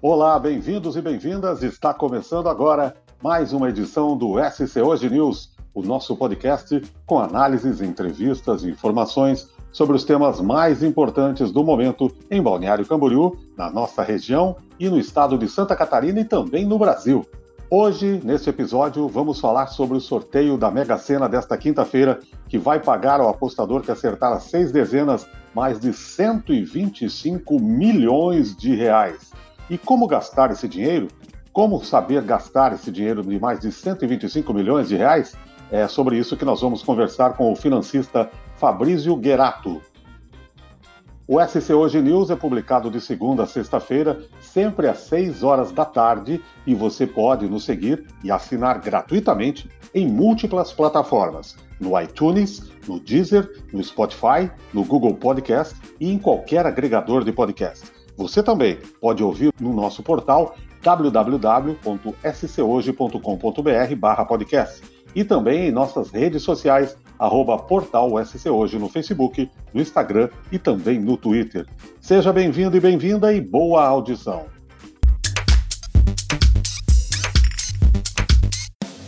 Olá, bem-vindos e bem-vindas. Está começando agora mais uma edição do SC Hoje News, o nosso podcast com análises, entrevistas e informações sobre os temas mais importantes do momento em Balneário Camboriú, na nossa região e no estado de Santa Catarina e também no Brasil. Hoje, neste episódio, vamos falar sobre o sorteio da Mega Sena desta quinta-feira, que vai pagar ao apostador que acertar as seis dezenas mais de 125 milhões de reais. E como gastar esse dinheiro? Como saber gastar esse dinheiro de mais de 125 milhões de reais? É sobre isso que nós vamos conversar com o financista Fabrício Gerato. O SC Hoje News é publicado de segunda a sexta-feira, sempre às 6 horas da tarde, e você pode nos seguir e assinar gratuitamente em múltiplas plataformas, no iTunes, no Deezer, no Spotify, no Google Podcast e em qualquer agregador de podcast. Você também pode ouvir no nosso portal www.schoje.com.br/podcast e também em nossas redes sociais, arroba portal SC Hoje no Facebook, no Instagram e também no Twitter. Seja bem-vindo e bem-vinda e boa audição!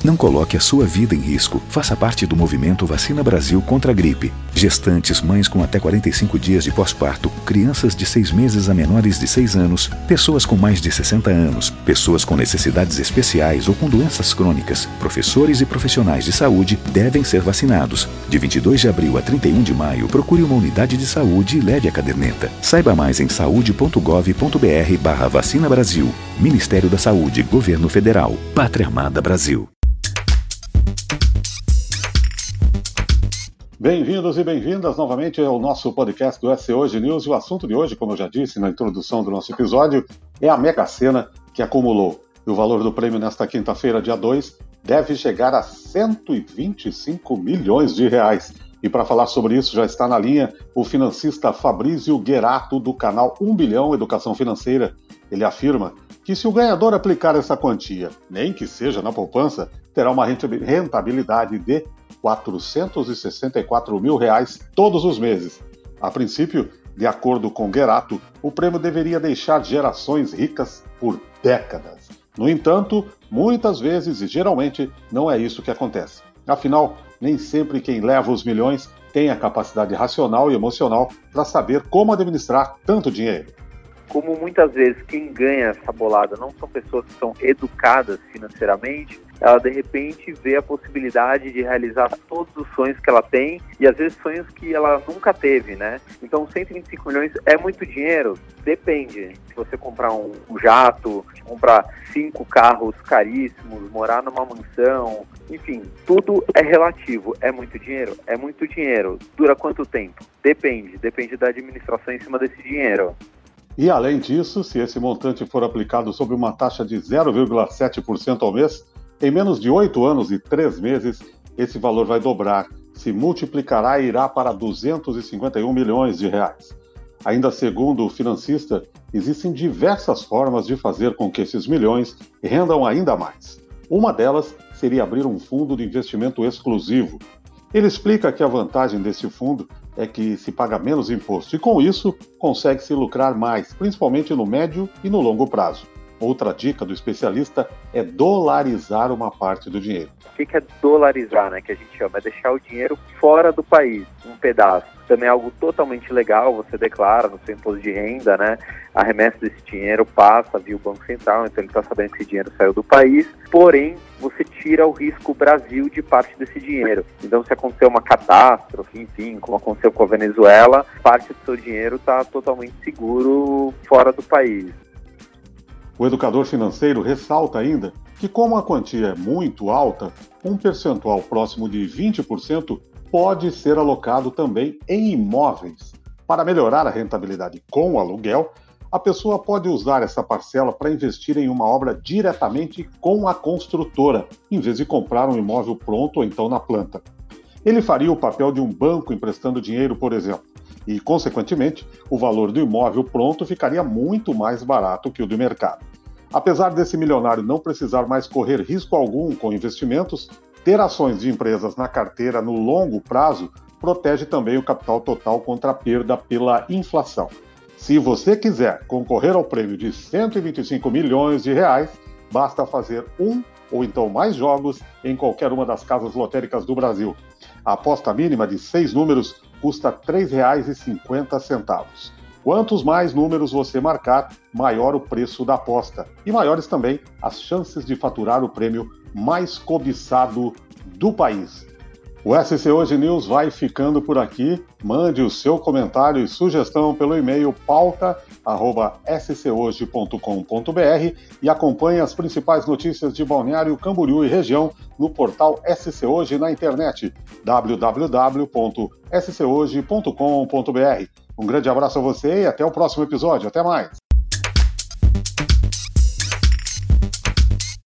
Não coloque a sua vida em risco. Faça parte do movimento Vacina Brasil contra a gripe. Gestantes, mães com até 45 dias de pós-parto, crianças de 6 meses a menores de 6 anos, pessoas com mais de 60 anos, pessoas com necessidades especiais ou com doenças crônicas, professores e profissionais de saúde devem ser vacinados. De 22 de abril a 31 de maio, procure uma unidade de saúde e leve a caderneta. Saiba mais em saúde.gov.br barra Vacina Brasil. Ministério da Saúde, Governo Federal. Pátria Amada Brasil. Bem-vindos e bem-vindas novamente ao nosso podcast do SC Hoje News. O assunto de hoje, como eu já disse na introdução do nosso episódio, é a Mega Sena que acumulou. E o valor do prêmio nesta quinta-feira, dia 2, deve chegar a 125 milhões de reais. E para falar sobre isso já está na linha o financista Fabrício Guerato, do canal 1 Bilhão Educação Financeira. Ele afirma que se o ganhador aplicar essa quantia, nem que seja na poupança, terá uma rentabilidade de 464 mil reais todos os meses. A princípio, de acordo com Gerato, o prêmio deveria deixar gerações ricas por décadas. No entanto, muitas vezes e geralmente não é isso que acontece. Afinal, nem sempre quem leva os milhões tem a capacidade racional e emocional para saber como administrar tanto dinheiro como muitas vezes quem ganha essa bolada não são pessoas que são educadas financeiramente, ela de repente vê a possibilidade de realizar todos os sonhos que ela tem e às vezes sonhos que ela nunca teve, né? Então 125 milhões é muito dinheiro? Depende. Se você comprar um, jato, comprar cinco carros caríssimos, morar numa mansão, enfim, tudo é relativo. É muito dinheiro? É muito dinheiro. Dura quanto tempo? Depende. Depende da administração em cima desse dinheiro. E além disso, se esse montante for aplicado sob uma taxa de 0,7% ao mês, em menos de oito anos e três meses, esse valor vai dobrar, se multiplicará e irá para 251 milhões de reais. Ainda segundo o financista, existem diversas formas de fazer com que esses milhões rendam ainda mais. Uma delas seria abrir um fundo de investimento exclusivo. Ele explica que a vantagem desse fundo é que se paga menos imposto e, com isso, consegue-se lucrar mais, principalmente no médio e no longo prazo. Outra dica do especialista é dolarizar uma parte do dinheiro. O que é dolarizar, né? Que a gente chama é deixar o dinheiro fora do país, um pedaço. Também é algo totalmente legal, você declara no seu imposto de renda, né? A remessa desse dinheiro passa via o Banco Central, então ele está sabendo que esse dinheiro saiu do país, porém você tira o risco Brasil de parte desse dinheiro. Então, se acontecer uma catástrofe, enfim, como aconteceu com a Venezuela, parte do seu dinheiro está totalmente seguro fora do país. O educador financeiro ressalta ainda que, como a quantia é muito alta, um percentual próximo de 20% pode ser alocado também em imóveis. Para melhorar a rentabilidade com o aluguel, a pessoa pode usar essa parcela para investir em uma obra diretamente com a construtora, em vez de comprar um imóvel pronto ou então na planta. Ele faria o papel de um banco emprestando dinheiro, por exemplo, e, consequentemente, o valor do imóvel pronto ficaria muito mais barato que o do mercado. Apesar desse milionário não precisar mais correr risco algum com investimentos, ter ações de empresas na carteira no longo prazo protege também o capital total contra a perda pela inflação. Se você quiser concorrer ao prêmio de 125 milhões de reais, basta fazer um ou então mais jogos em qualquer uma das casas lotéricas do Brasil. A aposta mínima de seis números custa R$ 3,50. Quantos mais números você marcar, maior o preço da aposta e maiores também as chances de faturar o prêmio mais cobiçado do país. O SC Hoje News vai ficando por aqui. Mande o seu comentário e sugestão pelo e-mail pauta@schoje.com.br e acompanhe as principais notícias de Balneário Camboriú e região no portal SC Hoje na internet www.schoje.com.br. Um grande abraço a você e até o próximo episódio. Até mais.